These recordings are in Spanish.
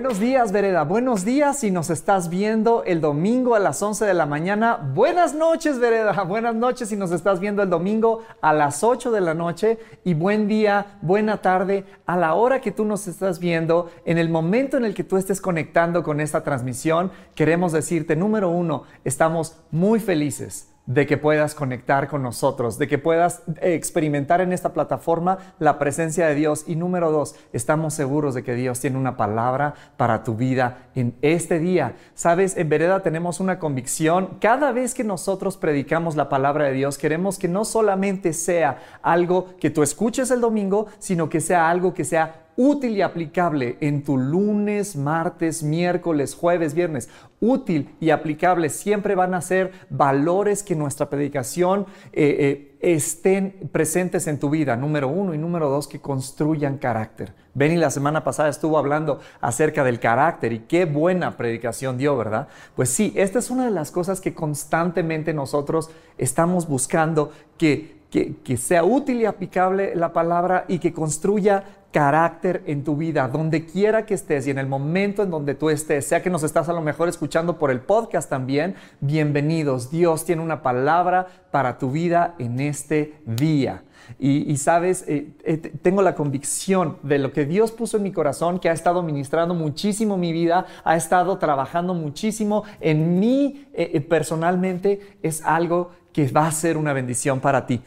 Buenos días, Vereda. Buenos días si nos estás viendo el domingo a las 11 de la mañana. Buenas noches, Vereda. Buenas noches si nos estás viendo el domingo a las 8 de la noche. Y buen día, buena tarde a la hora que tú nos estás viendo. En el momento en el que tú estés conectando con esta transmisión, queremos decirte, número uno, estamos muy felices de que puedas conectar con nosotros, de que puedas experimentar en esta plataforma la presencia de Dios. Y número dos, estamos seguros de que Dios tiene una palabra para tu vida en este día. Sabes, en Vereda tenemos una convicción. Cada vez que nosotros predicamos la palabra de Dios, queremos que no solamente sea algo que tú escuches el domingo, sino que sea algo que sea útil y aplicable en tu lunes, martes, miércoles, jueves, viernes. Útil y aplicable siempre van a ser valores que nuestra predicación eh, eh, estén presentes en tu vida. Número uno y número dos, que construyan carácter. Benny la semana pasada estuvo hablando acerca del carácter y qué buena predicación dio, ¿verdad? Pues sí, esta es una de las cosas que constantemente nosotros estamos buscando que, que, sea útil y aplicable la palabra y que construya carácter en tu vida, donde quiera que estés y en el momento en donde tú estés, sea que nos estás a lo mejor escuchando por el podcast también, bienvenidos. Dios tiene una palabra para tu vida en este día. Y, sabes, eh, eh, tengo la convicción de lo que Dios puso en mi corazón, que ha estado ministrando muchísimo mi vida, ha estado trabajando muchísimo en mí eh, personalmente, es algo que va a ser una bendición para ti.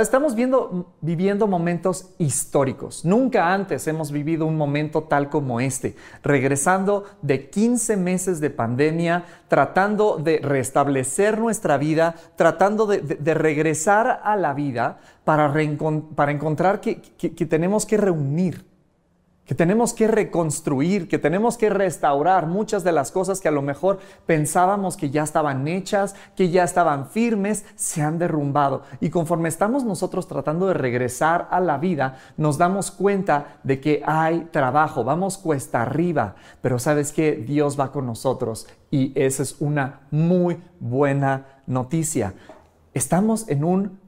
Estamos viviendo momentos históricos. Nunca antes hemos vivido un momento tal como este. Regresando de 15 meses de pandemia, tratando de restablecer nuestra vida, tratando de, regresar a la vida para, para encontrar que tenemos que reunir que tenemos que reconstruir, que tenemos que restaurar muchas de las cosas que a lo mejor pensábamos que ya estaban hechas, que ya estaban firmes, se han derrumbado. Y conforme estamos nosotros tratando de regresar a la vida, nos damos cuenta de que hay trabajo, vamos cuesta arriba, pero sabes que Dios va con nosotros y esa es una muy buena noticia. Estamos en un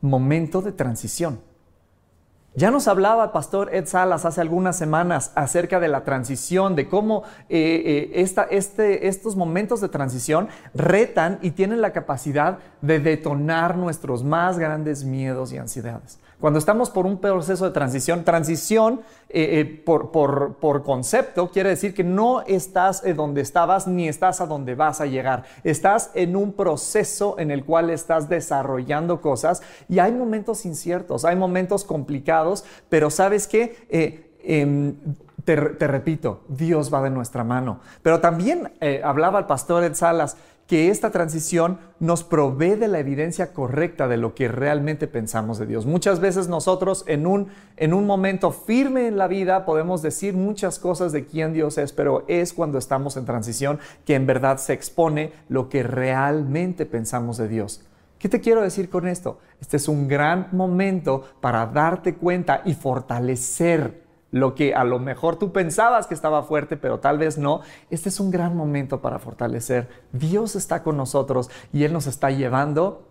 momento de transición. Ya nos hablaba el pastor Ed Salas hace algunas semanas acerca de la transición, de cómo eh, eh, este, estos momentos de transición retan y tienen la capacidad de detonar nuestros más grandes miedos y ansiedades. Cuando estamos por un proceso de transición, transición eh, eh, por, por, concepto quiere decir que no estás donde estabas ni estás a donde vas a llegar. Estás en un proceso en el cual estás desarrollando cosas y hay momentos inciertos, hay momentos complicados, pero sabes qué? Eh, em, te, repito, Dios va de nuestra mano. Pero también hablaba el pastor Ed Salas que esta transición nos provee de la evidencia correcta de lo que realmente pensamos de Dios. Muchas veces nosotros en un, en un momento firme en la vida podemos decir muchas cosas de quién Dios es, pero es cuando estamos en transición que en verdad se expone lo que realmente pensamos de Dios. ¿Qué te quiero decir con esto? Este es un gran momento para darte cuenta y fortalecer lo que a lo mejor tú pensabas que estaba fuerte, pero tal vez no, este es un gran momento para fortalecer. Dios está con nosotros y Él nos está llevando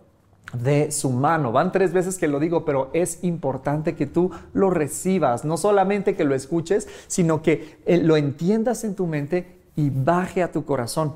de su mano. Van tres veces que lo digo, pero es importante que tú lo recibas, no solamente que lo escuches, sino que eh, lo entiendas en tu mente y baje a tu corazón.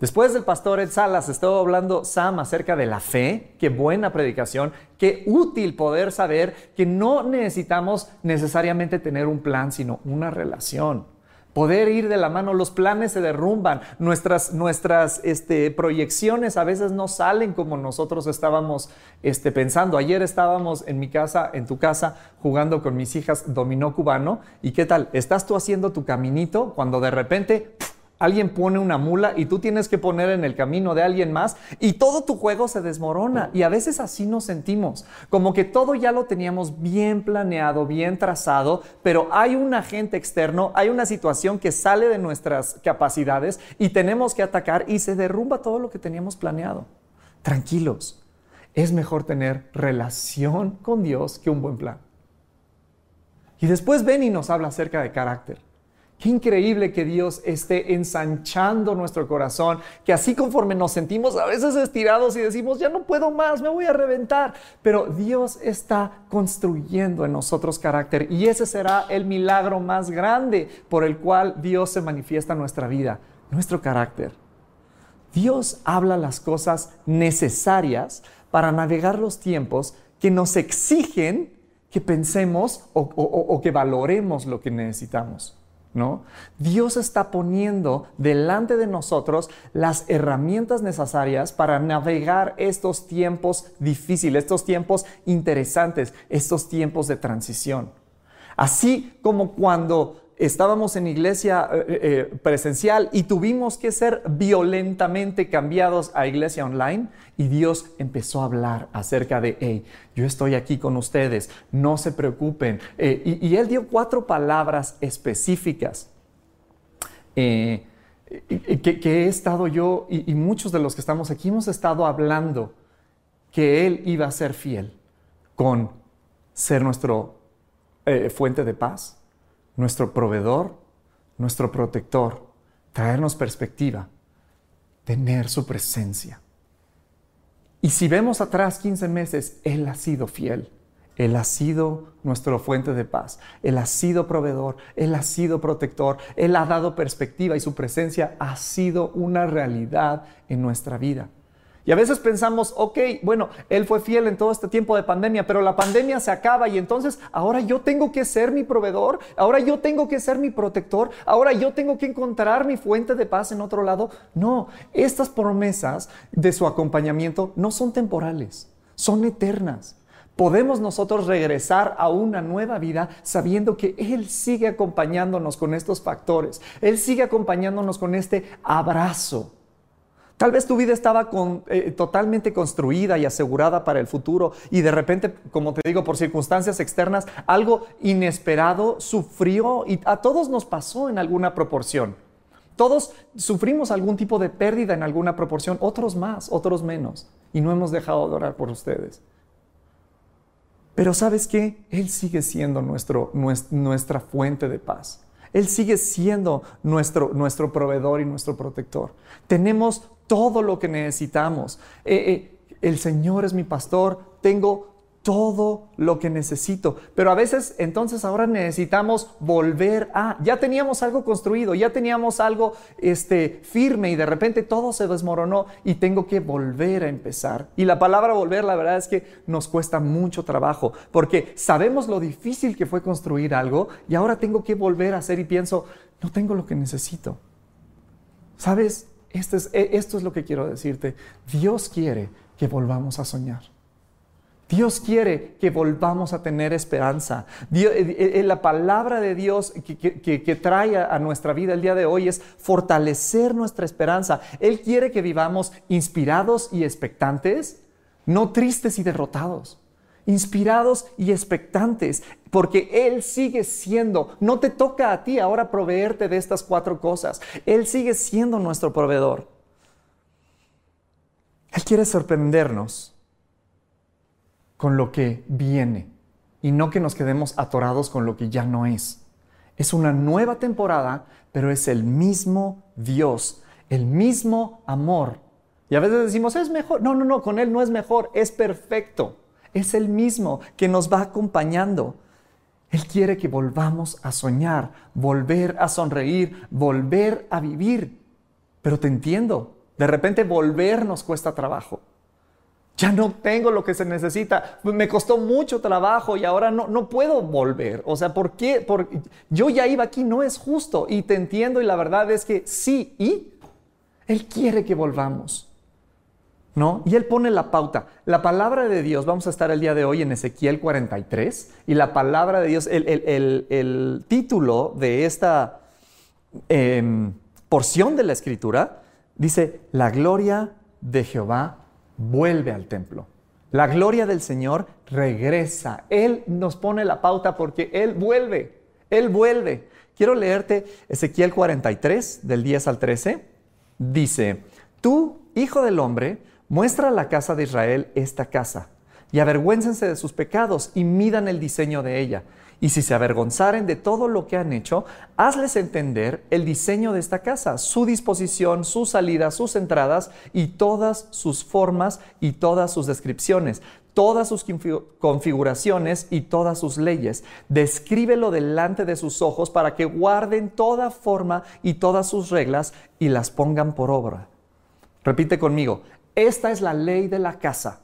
Después del pastor Ed Salas estaba hablando Sam acerca de la fe, qué buena predicación, qué útil poder saber que no necesitamos necesariamente tener un plan, sino una relación. Poder ir de la mano, los planes se derrumban, nuestras, nuestras este, proyecciones a veces no salen como nosotros estábamos este, pensando. Ayer estábamos en mi casa, en tu casa, jugando con mis hijas dominó cubano. ¿Y qué tal? Estás tú haciendo tu caminito cuando de repente Alguien pone una mula y tú tienes que poner en el camino de alguien más y todo tu juego se desmorona. Y a veces así nos sentimos, como que todo ya lo teníamos bien planeado, bien trazado, pero hay un agente externo, hay una situación que sale de nuestras capacidades y tenemos que atacar y se derrumba todo lo que teníamos planeado. Tranquilos. Es mejor tener relación con Dios que un buen plan. Y después ven y nos habla acerca de carácter. Qué increíble que Dios esté ensanchando nuestro corazón, que así conforme nos sentimos a veces estirados y decimos, ya no puedo más, me voy a reventar, pero Dios está construyendo en nosotros carácter y ese será el milagro más grande por el cual Dios se manifiesta en nuestra vida, nuestro carácter. Dios habla las cosas necesarias para navegar los tiempos que nos exigen que pensemos o, que valoremos lo que necesitamos. ¿No? Dios está poniendo delante de nosotros las herramientas necesarias para navegar estos tiempos difíciles, estos tiempos interesantes, estos tiempos de transición. Así como cuando estábamos en iglesia eh, eh, eh, presencial y tuvimos que ser violentamente cambiados a iglesia online y Dios empezó a hablar acerca de, hey, yo estoy aquí con ustedes, no se preocupen. y, Él dio cuatro palabras específicas. Que, he estado yo y, muchos de los que estamos aquí hemos estado hablando que Él iba a ser fiel con ser nuestro fuente de paz, nuestro proveedor, nuestro protector, traernos perspectiva, tener su presencia. Y si vemos atrás 15 meses, Él ha sido fiel. Él ha sido nuestra fuente de paz. Él ha sido proveedor. Él ha sido protector. Él ha dado perspectiva y su presencia ha sido una realidad en nuestra vida. Y a veces pensamos, ok, bueno, Él fue fiel en todo este tiempo de pandemia, pero la pandemia se acaba y entonces ahora yo tengo que ser mi proveedor, ahora yo tengo que ser mi protector, ahora yo tengo que encontrar mi fuente de paz en otro lado. No, estas promesas de su acompañamiento no son temporales, son eternas. Podemos nosotros regresar a una nueva vida sabiendo que Él sigue acompañándonos con estos factores, Él sigue acompañándonos con este abrazo Tal vez tu vida estaba eh, totalmente construida y asegurada para el futuro y de repente, como te digo, por circunstancias externas, algo inesperado sufrió y a todos nos pasó en alguna proporción. Todos sufrimos algún tipo de pérdida en alguna proporción, otros más, otros menos, y no hemos dejado de orar por ustedes. Pero sabes qué? Él sigue siendo nuestro, nuestra fuente de paz. Él sigue siendo nuestro, nuestro proveedor y nuestro protector. Tenemos todo lo que necesitamos. Eh, eh, el Señor es mi pastor, tengo todo lo que necesito. Pero a veces entonces ahora necesitamos volver a, ya teníamos algo construido, ya teníamos algo este, firme y de repente todo se desmoronó y tengo que volver a empezar. Y la palabra volver, la verdad es que nos cuesta mucho trabajo porque sabemos lo difícil que fue construir algo y ahora tengo que volver a hacer y pienso, no tengo lo que necesito. ¿Sabes? Esto es, e, esto es lo que quiero decirte. Dios quiere que volvamos a soñar. Dios quiere que volvamos a tener esperanza. Eh, eh, la palabra de Dios que, trae a nuestra vida el día de hoy es fortalecer nuestra esperanza. Él quiere que vivamos inspirados y expectantes, no tristes y derrotados inspirados y expectantes, porque Él sigue siendo, no te toca a ti ahora proveerte de estas cuatro cosas, Él sigue siendo nuestro proveedor. Él quiere sorprendernos con lo que viene y no que nos quedemos atorados con lo que ya no es. Es una nueva temporada, pero es el mismo Dios, el mismo amor. Y a veces decimos, es mejor. No, no, no, con Él no es mejor, es perfecto es el mismo que nos va acompañando. Él quiere que volvamos a soñar, volver a sonreír, volver a vivir. Pero te entiendo, de repente volver nos cuesta trabajo. Ya no tengo lo que se necesita. Me costó mucho trabajo y ahora no, no puedo volver. O sea, ¿por qué? Porque yo ya iba aquí, no es justo. Y te entiendo y la verdad es que sí, y Él quiere que volvamos. ¿no? Y él pone la pauta. La palabra de Dios, vamos a estar el día de hoy en Ezequiel 43, y la palabra de Dios, el, título de esta em, porción de la escritura dice, la gloria de Jehová vuelve al templo. La gloria del Señor regresa. Él nos pone la pauta porque Él vuelve. Él vuelve. Quiero leerte Ezequiel 43, del 10 al 13. Dice, tú, hijo del hombre, muestra a la casa de Israel esta casa, y avergüéncense de sus pecados y midan el diseño de ella. Y si se avergonzaren de todo lo que han hecho, hazles entender el diseño de esta casa, su disposición, sus salidas, sus entradas y todas sus formas y todas sus descripciones, todas sus configuraciones y todas sus leyes. Descríbelo delante de sus ojos para que guarden toda forma y todas sus reglas y las pongan por obra. Repite conmigo, esta es la ley de la casa.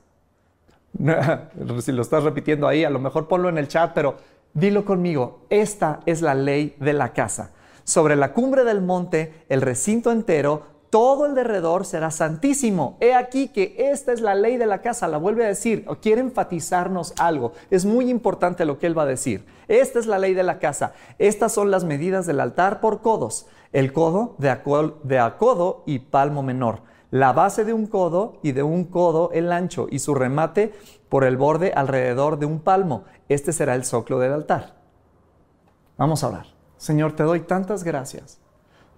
si lo estás repitiendo ahí, a lo mejor ponlo en el chat, pero Dilo conmigo, esta es la ley de la casa. Sobre la cumbre del monte, el recinto entero, todo el derredor será santísimo. He aquí que esta es la ley de la casa. La vuelve a decir, o quiere enfatizarnos algo. Es muy importante lo que él va a decir. Esta es la ley de la casa. Estas son las medidas del altar por codos. El codo de, de acodo y palmo menor. La base de un codo y de un codo el ancho y su remate por el borde alrededor de un palmo. Este será el soclo del altar. Vamos a orar. Señor, te doy tantas gracias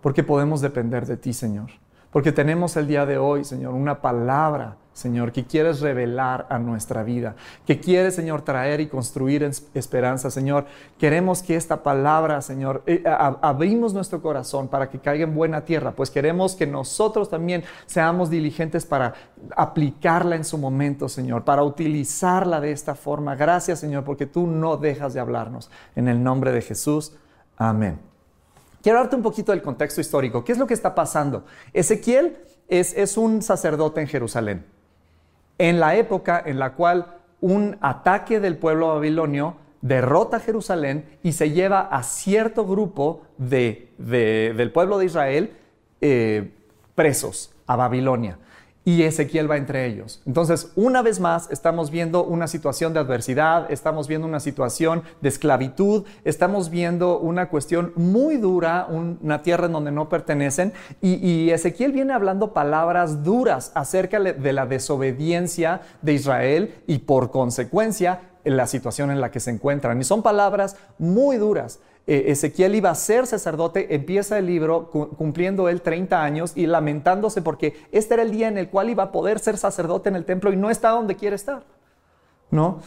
porque podemos depender de ti, Señor. Porque tenemos el día de hoy, Señor, una palabra Señor, que quieres revelar a nuestra vida, que quieres, Señor, traer y construir esperanza, Señor. Queremos que esta palabra, Señor, eh, abrimos nuestro corazón para que caiga en buena tierra, pues queremos que nosotros también seamos diligentes para aplicarla en su momento, Señor, para utilizarla de esta forma. Gracias, Señor, porque tú no dejas de hablarnos. En el nombre de Jesús, amén. Quiero darte un poquito del contexto histórico. ¿Qué es lo que está pasando? Ezequiel es, un sacerdote en Jerusalén en la época en la cual un ataque del pueblo babilonio derrota Jerusalén y se lleva a cierto grupo del pueblo de Israel eh, presos a Babilonia y Ezequiel va entre ellos. Entonces, una vez más, estamos viendo una situación de adversidad, estamos viendo una situación de esclavitud, estamos viendo una cuestión muy dura, una tierra en donde no pertenecen, y, Ezequiel viene hablando palabras duras acerca de la desobediencia de Israel y por consecuencia la situación en la que se encuentran. Y son palabras muy duras. Eh, Ezequiel iba a ser sacerdote, empieza el libro cumpliendo él 30 años y lamentándose porque este era el día en el cual iba a poder ser sacerdote en el templo y no está donde quiere estar. ¿No?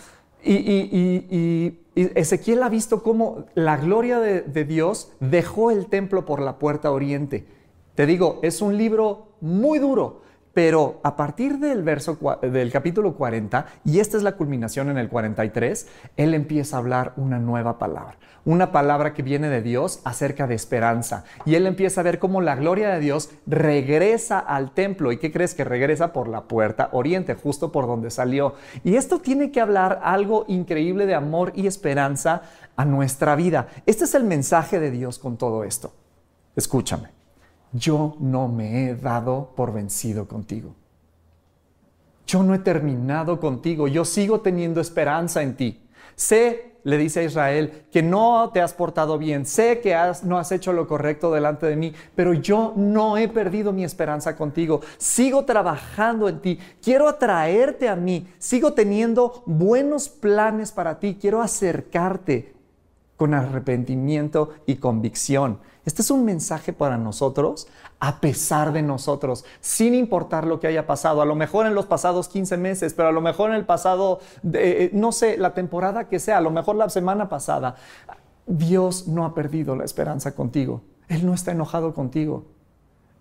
Y, Ezequiel ha visto cómo la gloria de, de Dios dejó el templo por la puerta oriente. Te digo, es un libro muy duro, pero a partir del verso del capítulo 40, y esta es la culminación en el 43, él empieza a hablar una nueva palabra, una palabra que viene de Dios acerca de esperanza. Y él empieza a ver cómo la gloria de Dios regresa al templo. ¿Y qué crees que regresa por la puerta oriente, justo por donde salió? Y esto tiene que hablar algo increíble de amor y esperanza a nuestra vida. Este es el mensaje de Dios con todo esto. Escúchame yo no me he dado por vencido contigo. Yo no he terminado contigo, yo sigo teniendo esperanza en ti. Sé, le dice a Israel, que no te has portado bien, sé que no has hecho lo correcto delante de mí, pero yo no he perdido mi esperanza contigo. Sigo trabajando en ti, quiero atraerte a mí, sigo teniendo buenos planes para ti, quiero acercarte con arrepentimiento y convicción. Este es un mensaje para nosotros, a pesar de nosotros, sin importar lo que haya pasado. A lo mejor en los pasados 15 meses, pero a lo mejor en el pasado, eh, no sé, la temporada que sea, a lo mejor la semana pasada. Dios no ha perdido la esperanza contigo. Él no está enojado contigo.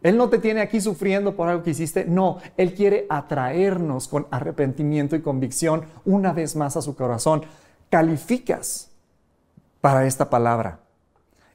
Él no te tiene aquí sufriendo por algo que hiciste. No, Él quiere atraernos con arrepentimiento y convicción una vez más a su corazón. Calificas para esta palabra.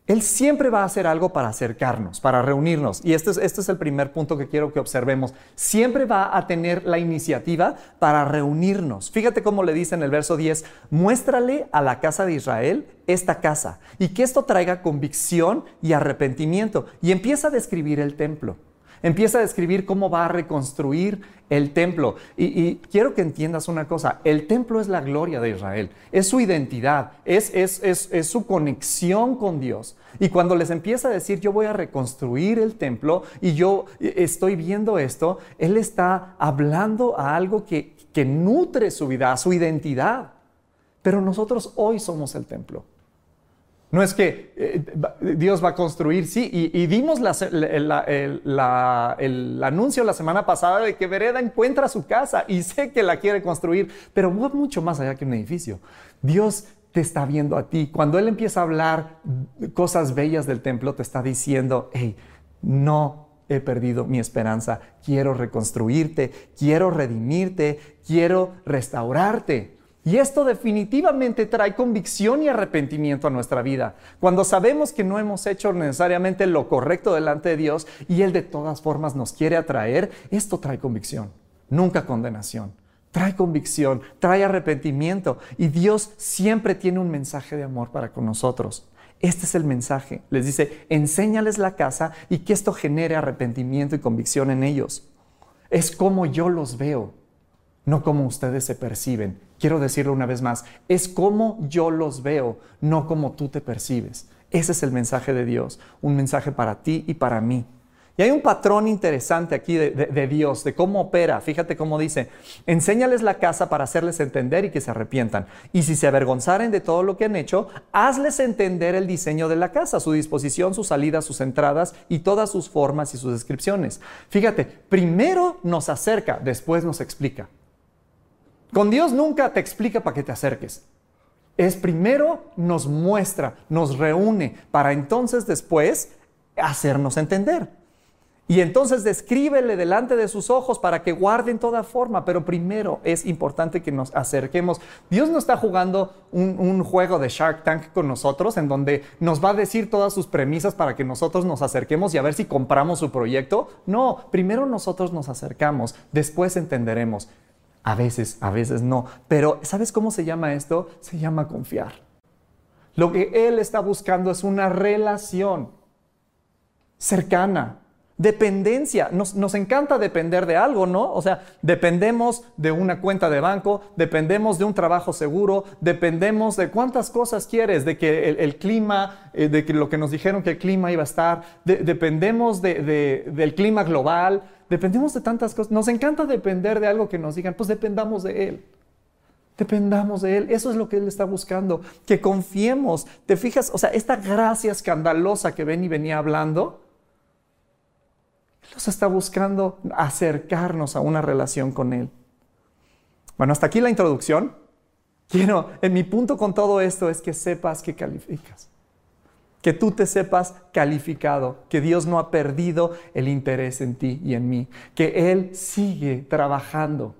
Él siempre va a hacer algo para acercarnos, para reunirnos. Y este es, este es el primer punto que quiero que observemos. Siempre va a tener la iniciativa para reunirnos. Fíjate cómo le dice en el verso 10, muéstrale a la casa de Israel esta casa y que esto traiga convicción y arrepentimiento. Y empieza a describir el templo. Empieza a describir cómo va a reconstruir el templo. Y, quiero que entiendas una cosa, el templo es la gloria de Israel, es su identidad, es, su conexión con Dios. Y cuando les empieza a decir, yo voy a reconstruir el templo y yo estoy viendo esto, Él está hablando a algo que, que nutre su vida, su identidad. Pero nosotros hoy somos el templo. No es que eh, Dios va a construir, sí, y, dimos el, anuncio la semana pasada de que Vereda encuentra su casa y sé que la quiere construir, pero va mucho más allá que un edificio. Dios te está viendo a ti. Cuando Él empieza a hablar cosas bellas del templo, te está diciendo, hey, no he perdido mi esperanza, quiero reconstruirte, quiero redimirte, quiero restaurarte. Y esto definitivamente trae convicción y arrepentimiento a nuestra vida. Cuando sabemos que no hemos hecho necesariamente lo correcto delante de Dios y Él de todas formas nos quiere atraer, esto trae convicción, nunca condenación. Trae convicción, trae arrepentimiento y Dios siempre tiene un mensaje de amor para con nosotros. Este es el mensaje. Les dice, enséñales la casa y que esto genere arrepentimiento y convicción en ellos. Es como yo los veo no como ustedes se perciben. Quiero decirlo una vez más, es como yo los veo, no como tú te percibes. Ese es el mensaje de Dios, un mensaje para ti y para mí. Y hay un patrón interesante aquí de, Dios, de cómo opera. Fíjate cómo dice, enséñales la casa para hacerles entender y que se arrepientan. Y si se avergonzaren de todo lo que han hecho, hazles entender el diseño de la casa, su disposición, sus salidas, sus entradas y todas sus formas y sus descripciones. Fíjate, primero nos acerca, después nos explica. Con Dios nunca te explica para que te acerques. Es primero nos muestra, nos reúne, para entonces después hacernos entender. Y entonces descríbele delante de sus ojos para que guarden toda forma, pero primero es importante que nos acerquemos. Dios no está jugando un, un, juego de Shark Tank con nosotros en donde nos va a decir todas sus premisas para que nosotros nos acerquemos y a ver si compramos su proyecto. No, primero nosotros nos acercamos, después entenderemos. A veces, a veces no. Pero ¿sabes cómo se llama esto? Se llama confiar. Lo que Él está buscando es una relación cercana, Dependencia, nos, encanta depender de algo, ¿no? O sea, dependemos de una cuenta de banco, dependemos de un trabajo seguro, dependemos de cuántas cosas quieres, de que el, clima, eh, de que lo que nos dijeron que el clima iba a estar, dependemos del clima global, dependemos de tantas cosas. Nos encanta depender de algo que nos digan, pues dependamos de Él. Dependamos de Él. Eso es lo que Él está buscando. Que confiemos. ¿Te fijas? O sea, esta gracia escandalosa que ven y venía hablando Dios está buscando acercarnos a una relación con Él. Bueno, hasta aquí la introducción. Quiero, en mi punto con todo esto es que sepas que calificas. Que tú te sepas calificado, que Dios no ha perdido el interés en ti y en mí, que Él sigue trabajando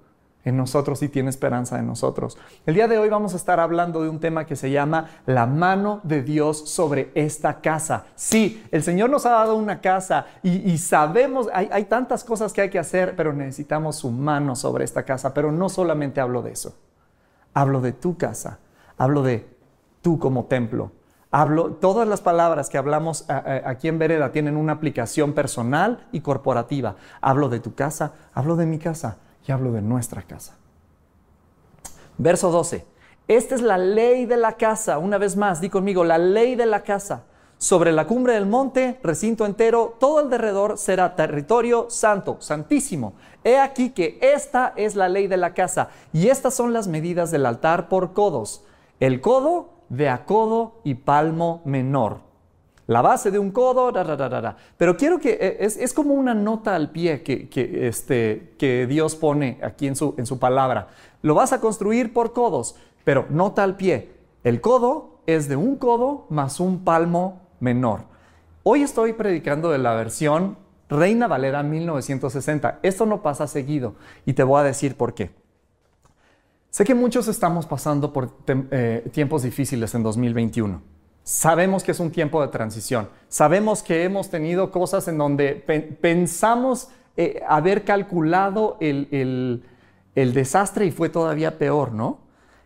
en nosotros y tiene esperanza en nosotros. El día de hoy vamos a estar hablando de un tema que se llama la mano de Dios sobre esta casa. Sí, el Señor nos ha dado una casa y, sabemos, hay, hay tantas cosas que hay que hacer, pero necesitamos su mano sobre esta casa. Pero no solamente hablo de eso, hablo de tu casa, hablo de tú como templo. Hablo, todas las palabras que hablamos aquí en Vereda tienen una aplicación personal y corporativa. Hablo de tu casa, hablo de mi casa y hablo de nuestra casa. Verso 12. Esta es la ley de la casa. Una vez más, di conmigo, la ley de la casa. Sobre la cumbre del monte, recinto entero, todo alrededor será territorio santo, santísimo. He aquí que esta es la ley de la casa y estas son las medidas del altar por codos. El codo de a codo y palmo menor la base de un codo, pero quiero que eh, es, como una nota al pie que, este, que Dios pone aquí en su, en su palabra. Lo vas a construir por codos, pero nota al pie. El codo es de un codo más un palmo menor. Hoy estoy predicando de la versión Reina Valera 1960. Esto no pasa seguido y te voy a decir por qué. Sé que muchos estamos pasando por eh, tiempos difíciles en 2021 Sabemos que es un tiempo de transición. Sabemos que hemos tenido cosas en donde pensamos eh, haber calculado el, desastre y fue todavía peor, ¿no?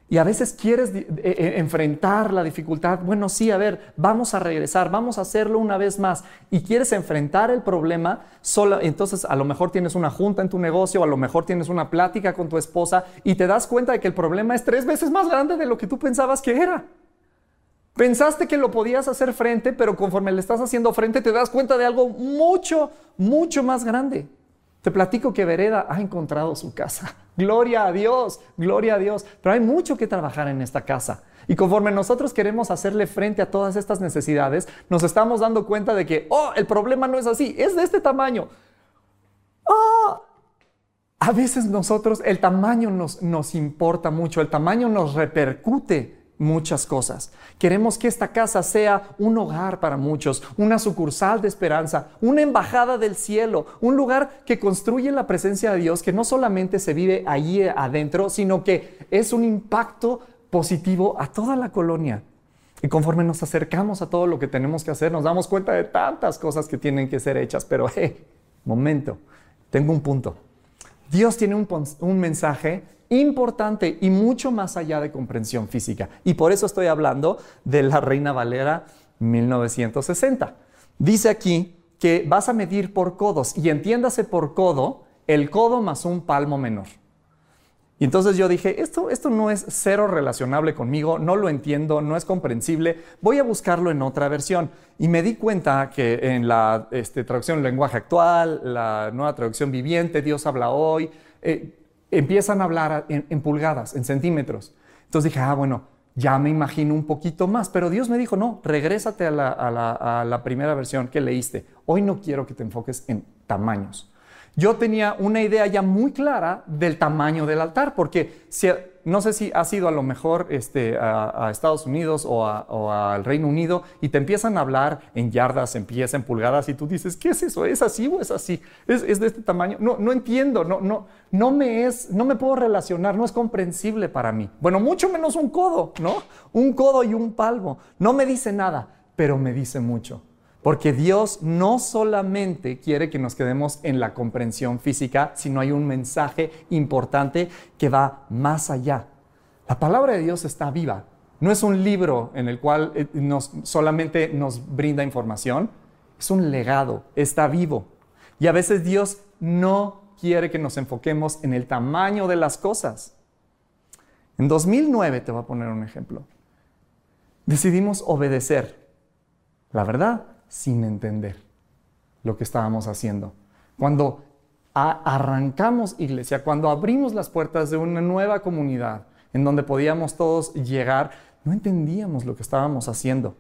Y a veces quieres eh, eh, enfrentar la dificultad. Bueno, sí, a ver, vamos a regresar, vamos a hacerlo una vez más. Y quieres enfrentar el problema, solo, entonces a lo mejor tienes una junta en tu negocio, a lo mejor tienes una plática con tu esposa y te das cuenta de que el problema es tres veces más grande de lo que tú pensabas que era. Pensaste que lo podías hacer frente, pero conforme le estás haciendo frente te das cuenta de algo mucho, mucho más grande. Te platico que Vereda ha encontrado su casa. Gloria a Dios, gloria a Dios. Pero hay mucho que trabajar en esta casa. Y conforme nosotros queremos hacerle frente a todas estas necesidades, nos estamos dando cuenta de que, oh, el problema no es así, es de este tamaño. Oh, a veces nosotros, el tamaño nos, nos importa mucho, el tamaño nos repercute muchas cosas. Queremos que esta casa sea un hogar para muchos, una sucursal de esperanza, una embajada del cielo, un lugar que construye la presencia de Dios, que no solamente se vive allí adentro, sino que es un impacto positivo a toda la colonia. Y conforme nos acercamos a todo lo que tenemos que hacer, nos damos cuenta de tantas cosas que tienen que ser hechas. Pero, hey, momento, tengo un punto. Dios tiene un, mensaje importante y mucho más allá de comprensión física. Y por eso estoy hablando de la Reina Valera 1960. Dice aquí que vas a medir por codos y entiéndase por codo el codo más un palmo menor. Y entonces yo dije, esto, esto no es cero relacionable conmigo, no lo entiendo, no es comprensible, voy a buscarlo en otra versión. Y me di cuenta que en la este, traducción lenguaje actual, la nueva traducción viviente, Dios habla hoy, eh, empiezan a hablar en, pulgadas, en centímetros. Entonces dije, ah, bueno, ya me imagino un poquito más, pero Dios me dijo, no, regrésate a la, a la primera versión que leíste. Hoy no quiero que te enfoques en tamaños yo tenía una idea ya muy clara del tamaño del altar, porque no sé si has ido a lo mejor este, a, Estados Unidos o, al Reino Unido y te empiezan a hablar en yardas, en pies, en pulgadas y tú dices, ¿qué es eso? ¿Es así o es así? ¿Es, de este tamaño? No, no entiendo, no, no, no, me es, no me puedo relacionar, no es comprensible para mí. Bueno, mucho menos un codo, ¿no? Un codo y un palmo. No me dice nada, pero me dice mucho. Porque Dios no solamente quiere que nos quedemos en la comprensión física, sino hay un mensaje importante que va más allá. La palabra de Dios está viva. No es un libro en el cual eh, nos, solamente nos brinda información, es un legado, está vivo. Y a veces Dios no quiere que nos enfoquemos en el tamaño de las cosas. En 2009, te voy a poner un ejemplo, decidimos obedecer. La verdad, sin entender lo que estábamos haciendo. Cuando arrancamos iglesia, cuando abrimos las puertas de una nueva comunidad en donde podíamos todos llegar, no entendíamos lo que estábamos haciendo.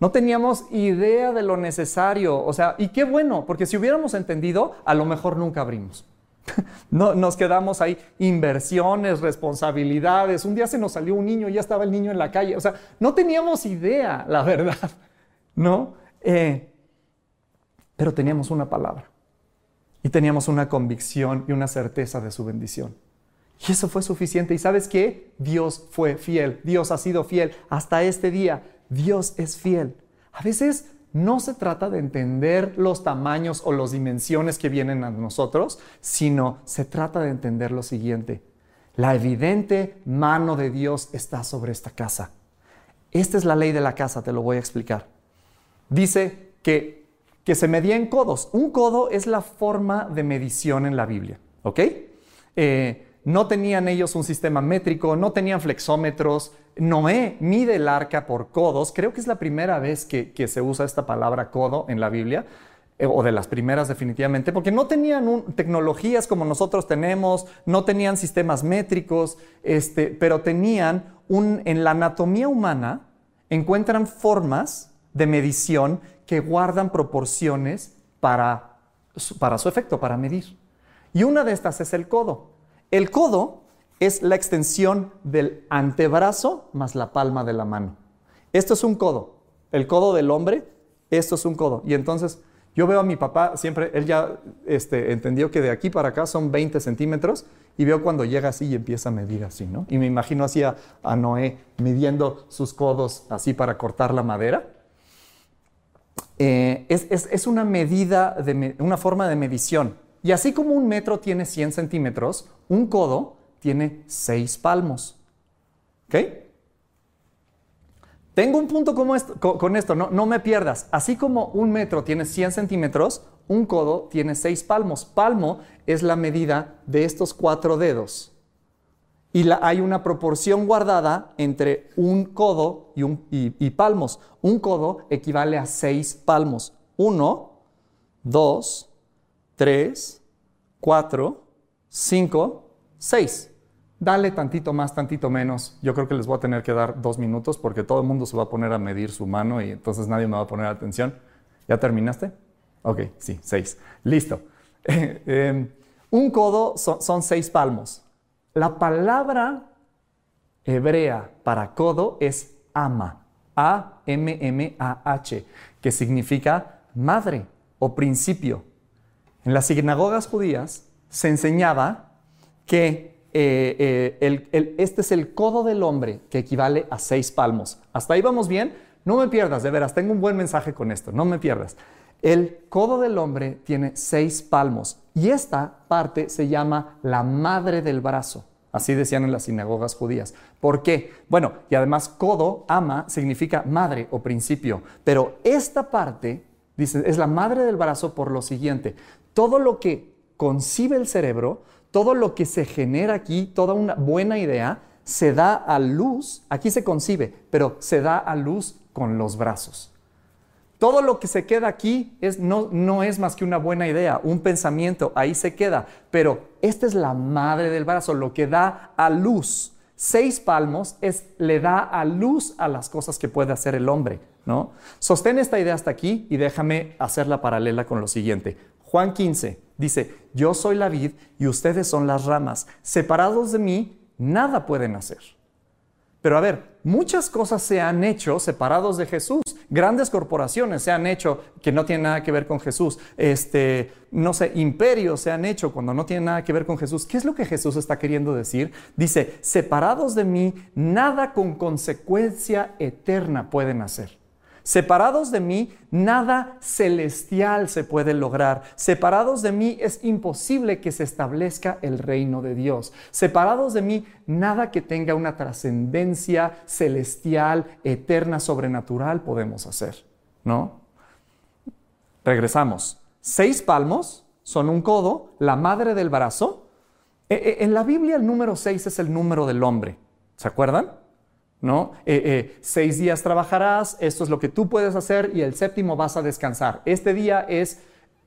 No teníamos idea de lo necesario. O sea, y qué bueno, porque si hubiéramos entendido, a lo mejor nunca abrimos. No, nos quedamos ahí, inversiones, responsabilidades. Un día se nos salió un niño y ya estaba el niño en la calle. O sea, no teníamos idea, la verdad, ¿no? Eh, pero teníamos una palabra y teníamos una convicción y una certeza de su bendición. Y eso fue suficiente. ¿Y sabes qué? Dios fue fiel. Dios ha sido fiel hasta este día. Dios es fiel. A veces no se trata de entender los tamaños o las dimensiones que vienen a nosotros, sino se trata de entender lo siguiente. La evidente mano de Dios está sobre esta casa. Esta es la ley de la casa, te lo voy a explicar dice que, que se medía en codos. Un codo es la forma de medición en la Biblia, ¿ok? Eh, no tenían ellos un sistema métrico, no tenían flexómetros. Noé mide el arca por codos. Creo que es la primera vez que, se usa esta palabra codo en la Biblia, eh, o de las primeras definitivamente, porque no tenían tecnologías como nosotros tenemos, no tenían sistemas métricos, este, pero tenían un, en la anatomía humana, encuentran formas de medición que guardan proporciones para, para su efecto, para medir. Y una de estas es el codo. El codo es la extensión del antebrazo más la palma de la mano. Esto es un codo. El codo del hombre, esto es un codo. Y entonces yo veo a mi papá, siempre, él ya este, entendió que de aquí para acá son 20 centímetros y veo cuando llega así y empieza a medir así, ¿no? Y me imagino así a Noé midiendo sus codos así para cortar la madera. Eh, es, una medida, de, una forma de medición. Y así como un metro tiene 100 centímetros, un codo tiene 6 palmos. ¿Ok? Tengo un punto con esto, no, no me pierdas. Así como un metro tiene 100 centímetros, un codo tiene 6 palmos. Palmo es la medida de estos cuatro dedos y hay una proporción guardada entre un codo y, palmos. Un codo equivale a seis palmos. Uno, dos, tres, 4, 5, 6. Dale tantito más, tantito menos. Yo creo que les voy a tener que dar dos minutos porque todo el mundo se va a poner a medir su mano y entonces nadie me va a poner atención. ¿Ya terminaste? Ok, sí, 6. Listo. Em, un codo son seis palmos. La palabra hebrea para codo es ama, A-M-M-A-H, que significa madre o principio. En las sinagogas judías se enseñaba que eh, eh, este es el codo del hombre, que equivale a seis palmos. ¿Hasta ahí vamos bien? No me pierdas, de veras, tengo un buen mensaje con esto, no me pierdas. El codo del hombre tiene seis palmos y esta parte se llama la madre del brazo. Así decían en las sinagogas judías. ¿Por qué? Bueno, y además codo, ama, significa madre o principio. Pero esta parte, dice, es la madre del brazo por lo siguiente. Todo lo que concibe el cerebro, todo lo que se genera aquí, toda una buena idea, se da a luz, aquí se concibe, pero se da a luz con los brazos. Todo lo que se queda aquí es, no, no es más que una buena idea, un pensamiento, ahí se queda. Pero esta es la madre del brazo, lo que da a luz. Seis palmos es, le da a luz a las cosas que puede hacer el hombre, ¿no? Sostén esta idea hasta aquí y déjame hacerla paralela con lo siguiente. Juan 15 dice, yo soy la vid y ustedes son las ramas. Separados de mí, nada pueden hacer. Pero a ver, muchas cosas se han hecho separados de Jesús. Grandes corporaciones se han hecho que no tienen nada que ver con Jesús. Este, no sé, imperios se han hecho cuando no tienen nada que ver con Jesús. ¿Qué es lo que Jesús está queriendo decir? Dice, separados de mí, nada con consecuencia eterna pueden hacer. Separados de mí, nada celestial se puede lograr. Separados de mí es imposible que se establezca el reino de Dios. Separados de mí, nada que tenga una trascendencia celestial, eterna, sobrenatural podemos hacer. ¿No? Regresamos. Seis palmos son un codo, la madre del brazo. E, e, en la Biblia el número seis es el número del hombre. ¿Se acuerdan? ¿No? Eh, eh, seis días trabajarás, esto es lo que tú puedes hacer y el séptimo vas a descansar. Este día es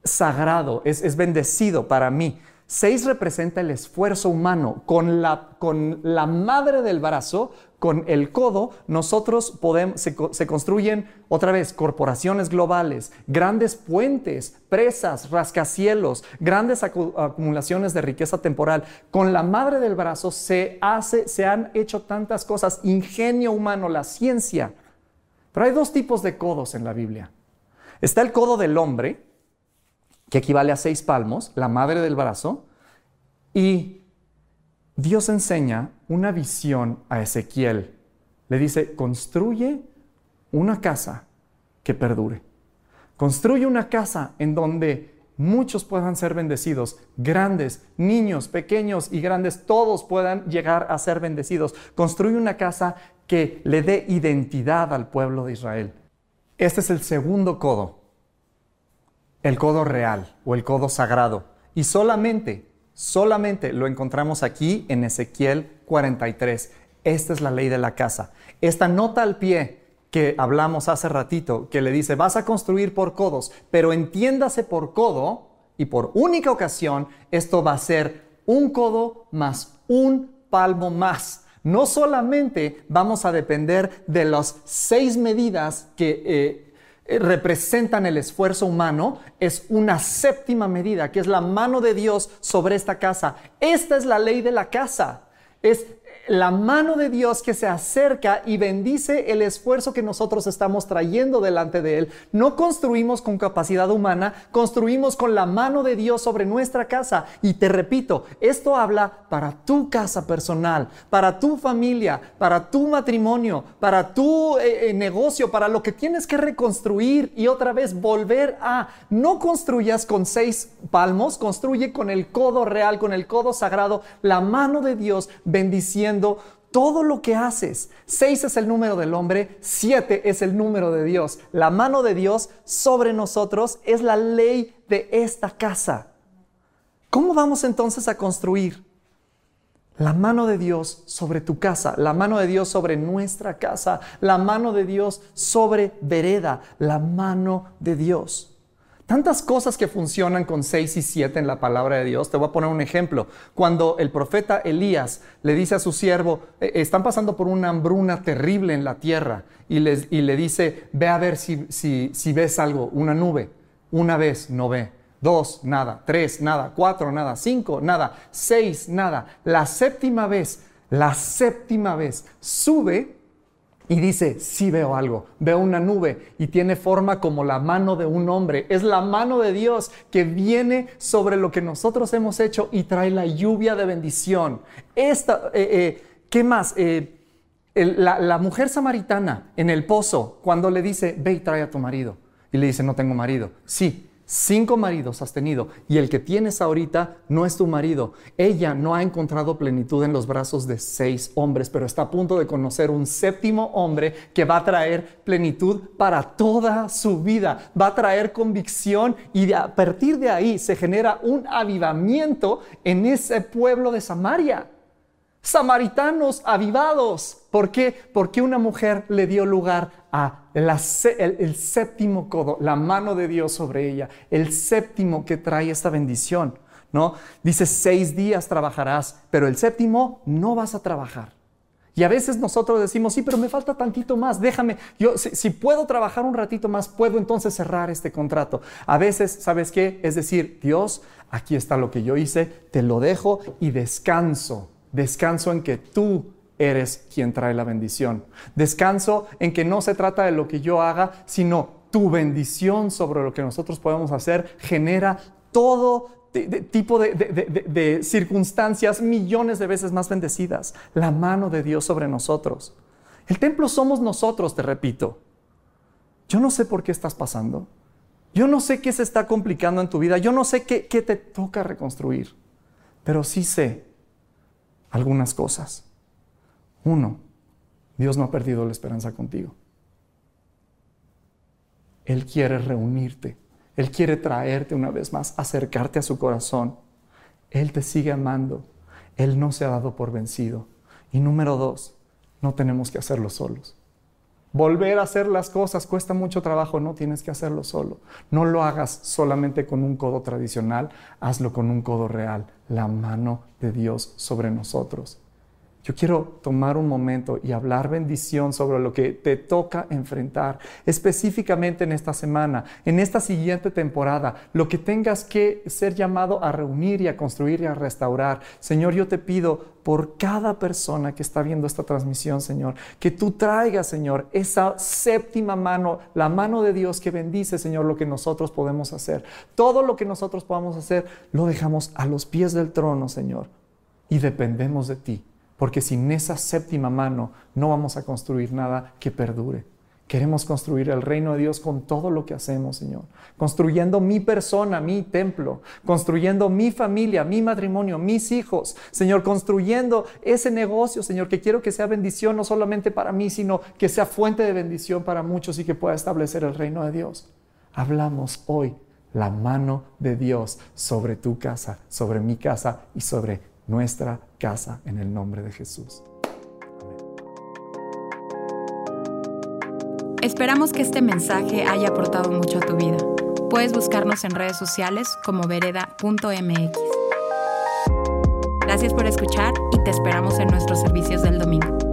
sagrado, es, es bendecido para mí. Seis representa el esfuerzo humano. Con la, con la madre del brazo, con el codo, nosotros podemos, se, construyen otra vez corporaciones globales, grandes puentes, presas, rascacielos, grandes acumulaciones de riqueza temporal. Con la madre del brazo se, hace, se han hecho tantas cosas, ingenio humano, la ciencia. Pero hay dos tipos de codos en la Biblia. Está el codo del hombre, que equivale a seis palmos, la madre del brazo, y Dios enseña una visión a Ezequiel. Le dice, construye una casa que perdure. Construye una casa en donde muchos puedan ser bendecidos, grandes, niños, pequeños y grandes, todos puedan llegar a ser bendecidos. Construye una casa que le dé identidad al pueblo de Israel. Este es el segundo codo el codo real o el codo sagrado. Y solamente, solamente lo encontramos aquí en Ezequiel 43. Esta es la ley de la casa. Esta nota al pie que hablamos hace ratito, que le dice, vas a construir por codos, pero entiéndase por codo y por única ocasión, esto va a ser un codo más un palmo más. No solamente vamos a depender de las seis medidas que eh, representan el esfuerzo humano, es una séptima medida, que es la mano de Dios sobre esta casa. Esta es la ley de la casa. Es la mano de Dios que se acerca y bendice el esfuerzo que nosotros estamos trayendo delante de Él. No construimos con capacidad humana, construimos con la mano de Dios sobre nuestra casa. Y te repito, esto habla para tu casa personal, para tu familia, para tu matrimonio, para tu eh, eh, negocio, para lo que tienes que reconstruir y otra vez volver a. No construyas con seis palmos, construye con el codo real, con el codo sagrado, la mano de Dios bendiciendo todo lo que haces. Seis es el número del hombre, siete es el número de Dios. La mano de Dios sobre nosotros es la ley de esta casa. ¿Cómo vamos entonces a construir? La mano de Dios sobre tu casa, la mano de Dios sobre nuestra casa, la mano de Dios sobre vereda, la mano de Dios. Tantas cosas que funcionan con 6 y 7 en la palabra de Dios. Te voy a poner un ejemplo. Cuando el profeta Elías le dice a su siervo, eh, están pasando por una hambruna terrible en la tierra, y, le dice, ve a ver si, si ves algo, una nube. Una vez no ve. Dos, nada. Tres, nada. Cuatro, nada. Cinco, nada. Seis, nada. La séptima vez, la séptima vez, sube y dice, sí veo algo, veo una nube y tiene forma como la mano de un hombre. Es la mano de Dios que viene sobre lo que nosotros hemos hecho y trae la lluvia de bendición. Esta, eh, eh, ¿Qué más? Eh, la, la mujer samaritana en el pozo, cuando le dice, ve y trae a tu marido. Y le dice, no tengo marido. Sí, Cinco maridos has tenido y el que tienes ahorita no es tu marido. Ella no ha encontrado plenitud en los brazos de seis hombres, pero está a punto de conocer un séptimo hombre que va a traer plenitud para toda su vida. Va a traer convicción y a partir de ahí se genera un avivamiento en ese pueblo de Samaria. Samaritanos avivados. ¿Por qué? Porque una mujer le dio lugar a el, séptimo codo, la mano de Dios sobre ella, el séptimo que trae esta bendición. ¿no? Dice, seis días trabajarás, pero el séptimo no vas a trabajar. Y a veces nosotros decimos, sí, pero me falta tantito más, déjame, yo si, puedo trabajar un ratito más, puedo entonces cerrar este contrato. A veces, ¿sabes qué? Es decir, Dios, aquí está lo que yo hice, te lo dejo y descanso, descanso en que tú eres quien trae la bendición. Descanso en que no se trata de lo que yo haga, sino tu bendición sobre lo que nosotros podemos hacer genera todo tipo de, circunstancias millones de veces más bendecidas. La mano de Dios sobre nosotros. El templo somos nosotros, te repito. Yo no sé por qué estás pasando. Yo no sé qué se está complicando en tu vida. Yo no sé qué te toca reconstruir. Pero sí sé algunas cosas. Uno, Dios no ha perdido la esperanza contigo. Él quiere reunirte. Él quiere traerte una vez más, acercarte a su corazón. Él te sigue amando. Él no se ha dado por vencido. Y número dos, no tenemos que hacerlo solos. Volver a hacer las cosas cuesta mucho trabajo, no tienes que hacerlo solo. No lo hagas solamente con un codo tradicional, hazlo con un codo real, la mano de Dios sobre nosotros. Yo quiero tomar un momento y hablar bendición sobre lo que te toca enfrentar, específicamente en esta semana, en esta siguiente temporada, lo que tengas que ser llamado a reunir y a construir y a restaurar. Señor, yo te pido por cada persona que está viendo esta transmisión, Señor, que tú traigas, Señor, esa séptima mano, la mano de Dios que bendice, Señor, lo que nosotros podemos hacer. Todo lo que nosotros podamos hacer, lo dejamos a los pies del trono, Señor, y dependemos de ti porque sin esa séptima mano no vamos a construir nada que perdure. Queremos construir el reino de Dios con todo lo que hacemos, Señor. Construyendo mi persona, mi templo, construyendo mi familia, mi matrimonio, mis hijos. Señor, construyendo ese negocio, Señor, que quiero que sea bendición no solamente para mí, sino que sea fuente de bendición para muchos y que pueda establecer el reino de Dios. Hablamos hoy la mano de Dios sobre tu casa, sobre mi casa y sobre nuestra casa en el nombre de Jesús. Esperamos que este mensaje haya aportado mucho a tu vida. Puedes buscarnos en redes sociales como vereda.mx. Gracias por escuchar y te esperamos en nuestros servicios del domingo.